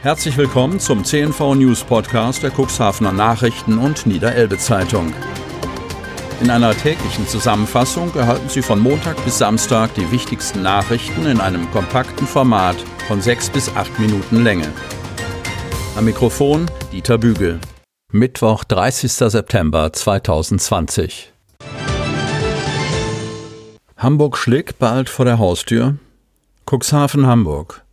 Herzlich willkommen zum CNV News Podcast der Cuxhavener Nachrichten und Niederelbe Zeitung. In einer täglichen Zusammenfassung erhalten Sie von Montag bis Samstag die wichtigsten Nachrichten in einem kompakten Format von sechs bis acht Minuten Länge. Am Mikrofon Dieter Bügel. Mittwoch, 30. September 2020. Hamburg-Schlick bald vor der Haustür. Cuxhaven, Hamburg.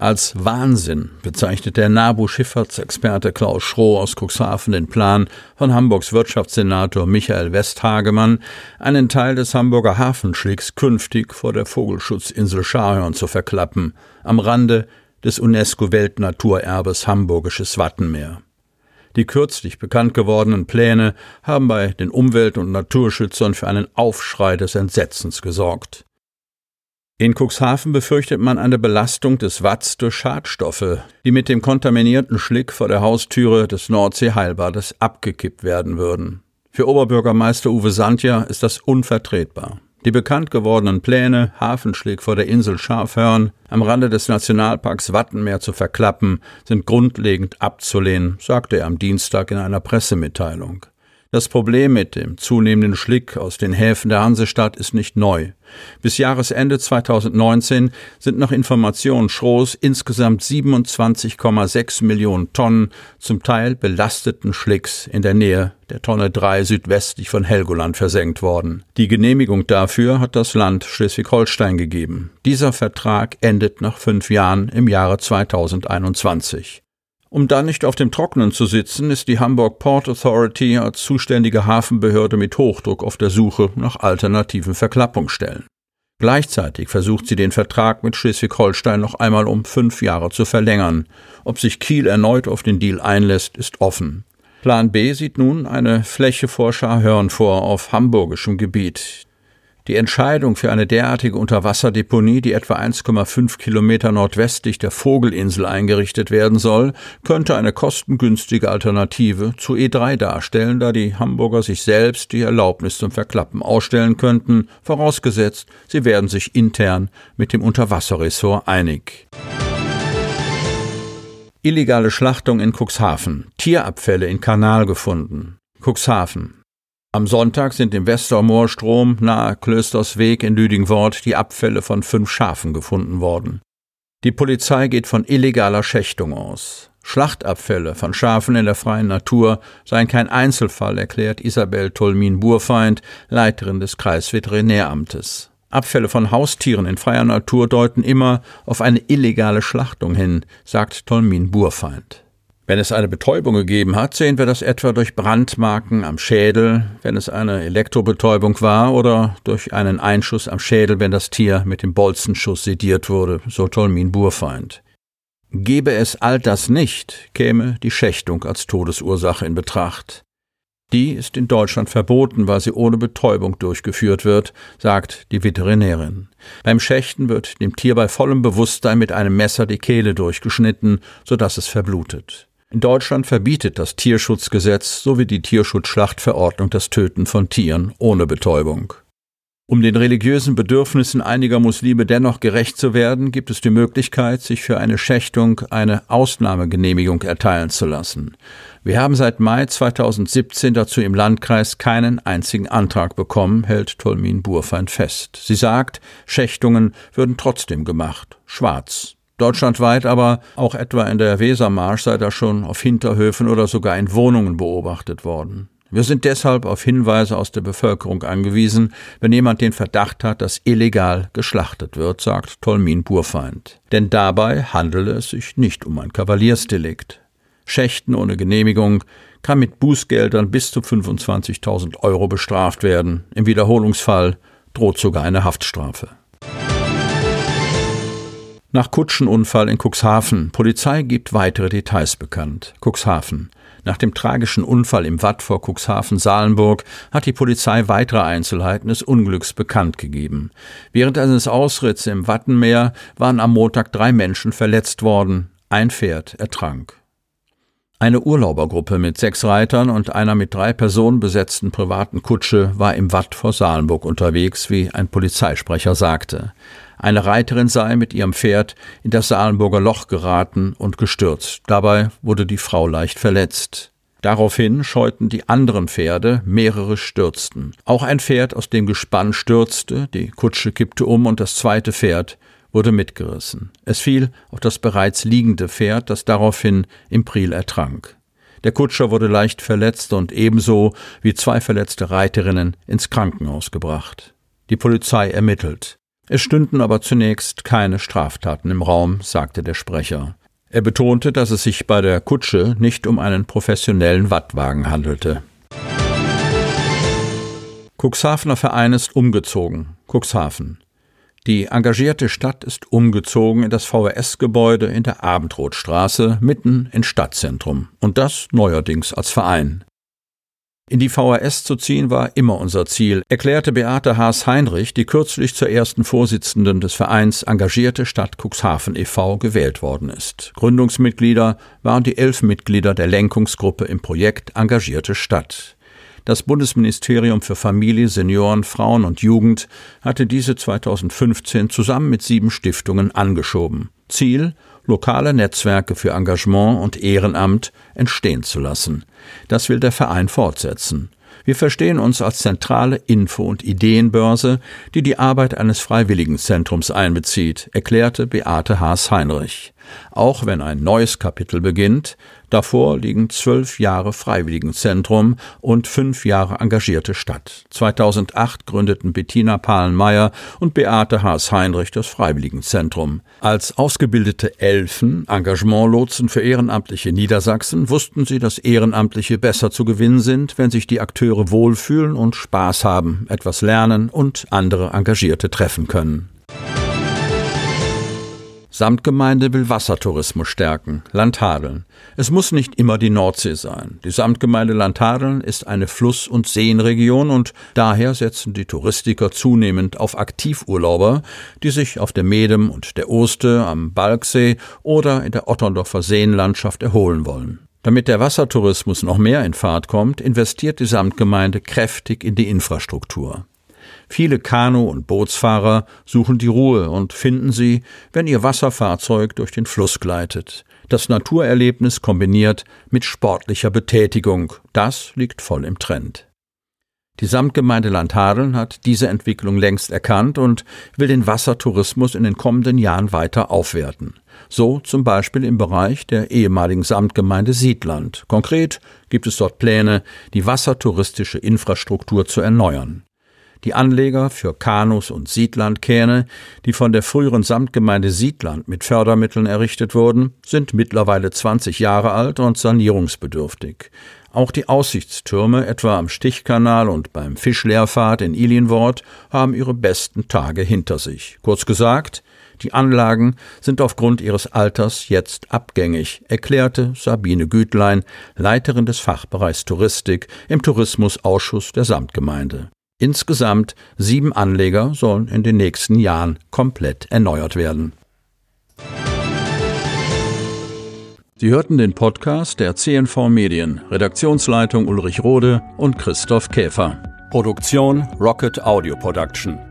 Als Wahnsinn bezeichnet der NABU-Schifffahrtsexperte Klaus Schroh aus Cuxhaven den Plan von Hamburgs Wirtschaftssenator Michael Westhagemann, einen Teil des Hamburger Hafenschlicks künftig vor der Vogelschutzinsel Scharhorn zu verklappen, am Rande des UNESCO-Weltnaturerbes Hamburgisches Wattenmeer. Die kürzlich bekannt gewordenen Pläne haben bei den Umwelt- und Naturschützern für einen Aufschrei des Entsetzens gesorgt. In Cuxhaven befürchtet man eine Belastung des Watts durch Schadstoffe, die mit dem kontaminierten Schlick vor der Haustüre des Nordsee-Heilbades abgekippt werden würden. Für Oberbürgermeister Uwe Sandja ist das unvertretbar. Die bekannt gewordenen Pläne, Hafenschlick vor der Insel Schafhörn am Rande des Nationalparks Wattenmeer zu verklappen, sind grundlegend abzulehnen, sagte er am Dienstag in einer Pressemitteilung. Das Problem mit dem zunehmenden Schlick aus den Häfen der Hansestadt ist nicht neu. Bis Jahresende 2019 sind nach Informationen Schroß insgesamt 27,6 Millionen Tonnen zum Teil belasteten Schlicks in der Nähe der Tonne 3 südwestlich von Helgoland versenkt worden. Die Genehmigung dafür hat das Land Schleswig-Holstein gegeben. Dieser Vertrag endet nach fünf Jahren im Jahre 2021. Um dann nicht auf dem Trockenen zu sitzen, ist die Hamburg Port Authority als zuständige Hafenbehörde mit Hochdruck auf der Suche nach alternativen Verklappungsstellen. Gleichzeitig versucht sie den Vertrag mit Schleswig-Holstein noch einmal um fünf Jahre zu verlängern. Ob sich Kiel erneut auf den Deal einlässt, ist offen. Plan B sieht nun eine Fläche vor Scharhörn vor auf hamburgischem Gebiet. Die Entscheidung für eine derartige Unterwasserdeponie, die etwa 1,5 Kilometer nordwestlich der Vogelinsel eingerichtet werden soll, könnte eine kostengünstige Alternative zu E3 darstellen, da die Hamburger sich selbst die Erlaubnis zum Verklappen ausstellen könnten, vorausgesetzt, sie werden sich intern mit dem Unterwasserressort einig. Illegale Schlachtung in Cuxhaven. Tierabfälle in Kanal gefunden. Cuxhaven. Am Sonntag sind im Westermoorstrom nahe Klöstersweg in Lüdingwort die Abfälle von fünf Schafen gefunden worden. Die Polizei geht von illegaler Schächtung aus. Schlachtabfälle von Schafen in der freien Natur seien kein Einzelfall, erklärt Isabel Tolmin-Burfeind, Leiterin des Kreisveterinäramtes. Abfälle von Haustieren in freier Natur deuten immer auf eine illegale Schlachtung hin, sagt Tolmin Burfeind. Wenn es eine Betäubung gegeben hat, sehen wir das etwa durch Brandmarken am Schädel, wenn es eine Elektrobetäubung war, oder durch einen Einschuss am Schädel, wenn das Tier mit dem Bolzenschuss sediert wurde, so Tolmin Burfeind. Gäbe es all das nicht, käme die Schächtung als Todesursache in Betracht. Die ist in Deutschland verboten, weil sie ohne Betäubung durchgeführt wird, sagt die Veterinärin. Beim Schächten wird dem Tier bei vollem Bewusstsein mit einem Messer die Kehle durchgeschnitten, sodass es verblutet. In Deutschland verbietet das Tierschutzgesetz sowie die Tierschutzschlachtverordnung das Töten von Tieren ohne Betäubung. Um den religiösen Bedürfnissen einiger Muslime dennoch gerecht zu werden, gibt es die Möglichkeit, sich für eine Schächtung eine Ausnahmegenehmigung erteilen zu lassen. Wir haben seit Mai 2017 dazu im Landkreis keinen einzigen Antrag bekommen, hält Tolmin Burfeind fest. Sie sagt, Schächtungen würden trotzdem gemacht. Schwarz. Deutschlandweit aber auch etwa in der Wesermarsch sei das schon auf Hinterhöfen oder sogar in Wohnungen beobachtet worden. Wir sind deshalb auf Hinweise aus der Bevölkerung angewiesen, wenn jemand den Verdacht hat, dass illegal geschlachtet wird, sagt Tolmin Burfeind. Denn dabei handele es sich nicht um ein Kavaliersdelikt. Schächten ohne Genehmigung kann mit Bußgeldern bis zu 25.000 Euro bestraft werden. Im Wiederholungsfall droht sogar eine Haftstrafe. Nach Kutschenunfall in Cuxhaven. Polizei gibt weitere Details bekannt. Cuxhaven. Nach dem tragischen Unfall im Watt vor Cuxhaven-Salenburg hat die Polizei weitere Einzelheiten des Unglücks bekannt gegeben. Während eines Ausritts im Wattenmeer waren am Montag drei Menschen verletzt worden. Ein Pferd ertrank. Eine Urlaubergruppe mit sechs Reitern und einer mit drei Personen besetzten privaten Kutsche war im Watt vor Salenburg unterwegs, wie ein Polizeisprecher sagte. Eine Reiterin sei mit ihrem Pferd in das Salenburger Loch geraten und gestürzt. Dabei wurde die Frau leicht verletzt. Daraufhin scheuten die anderen Pferde, mehrere stürzten. Auch ein Pferd aus dem Gespann stürzte, die Kutsche kippte um und das zweite Pferd wurde mitgerissen. Es fiel auf das bereits liegende Pferd, das daraufhin im Priel ertrank. Der Kutscher wurde leicht verletzt und ebenso wie zwei verletzte Reiterinnen ins Krankenhaus gebracht. Die Polizei ermittelt. Es stünden aber zunächst keine Straftaten im Raum, sagte der Sprecher. Er betonte, dass es sich bei der Kutsche nicht um einen professionellen Wattwagen handelte. Cuxhavener Verein ist umgezogen. Cuxhaven. Die engagierte Stadt ist umgezogen in das VRS-Gebäude in der Abendrotstraße mitten ins Stadtzentrum und das neuerdings als Verein. In die VHS zu ziehen war immer unser Ziel, erklärte Beate Haas-Heinrich, die kürzlich zur ersten Vorsitzenden des Vereins Engagierte Stadt Cuxhaven e.V. gewählt worden ist. Gründungsmitglieder waren die elf Mitglieder der Lenkungsgruppe im Projekt Engagierte Stadt. Das Bundesministerium für Familie, Senioren, Frauen und Jugend hatte diese 2015 zusammen mit sieben Stiftungen angeschoben. Ziel lokale Netzwerke für Engagement und Ehrenamt entstehen zu lassen. Das will der Verein fortsetzen. Wir verstehen uns als zentrale Info- und Ideenbörse, die die Arbeit eines Freiwilligenzentrums einbezieht, erklärte Beate Haas-Heinrich. Auch wenn ein neues Kapitel beginnt, davor liegen zwölf Jahre Freiwilligenzentrum und fünf Jahre engagierte Stadt. 2008 gründeten Bettina Pahlenmeier und Beate Haas-Heinrich das Freiwilligenzentrum. Als ausgebildete Elfen, Engagementlotsen für Ehrenamtliche Niedersachsen, wussten sie, dass Ehrenamtliche besser zu gewinnen sind, wenn sich die Akteure wohlfühlen und Spaß haben, etwas lernen und andere Engagierte treffen können. Samtgemeinde will Wassertourismus stärken. Landhadeln. Es muss nicht immer die Nordsee sein. Die Samtgemeinde Landhadeln ist eine Fluss- und Seenregion und daher setzen die Touristiker zunehmend auf Aktivurlauber, die sich auf der Medem und der Oste, am Balksee oder in der Otterndorfer Seenlandschaft erholen wollen. Damit der Wassertourismus noch mehr in Fahrt kommt, investiert die Samtgemeinde kräftig in die Infrastruktur. Viele Kanu- und Bootsfahrer suchen die Ruhe und finden sie, wenn ihr Wasserfahrzeug durch den Fluss gleitet. Das Naturerlebnis kombiniert mit sportlicher Betätigung, das liegt voll im Trend. Die Samtgemeinde Landhadeln hat diese Entwicklung längst erkannt und will den Wassertourismus in den kommenden Jahren weiter aufwerten. So zum Beispiel im Bereich der ehemaligen Samtgemeinde Siedland. Konkret gibt es dort Pläne, die wassertouristische Infrastruktur zu erneuern. Die Anleger für Kanus und Siedlandkähne, die von der früheren Samtgemeinde Siedland mit Fördermitteln errichtet wurden, sind mittlerweile 20 Jahre alt und sanierungsbedürftig. Auch die Aussichtstürme, etwa am Stichkanal und beim Fischleerfahrt in Ilienwort, haben ihre besten Tage hinter sich. Kurz gesagt, die Anlagen sind aufgrund ihres Alters jetzt abgängig, erklärte Sabine Gütlein, Leiterin des Fachbereichs Touristik im Tourismusausschuss der Samtgemeinde. Insgesamt sieben Anleger sollen in den nächsten Jahren komplett erneuert werden. Sie hörten den Podcast der CNV Medien, Redaktionsleitung Ulrich Rode und Christoph Käfer. Produktion Rocket Audio Production.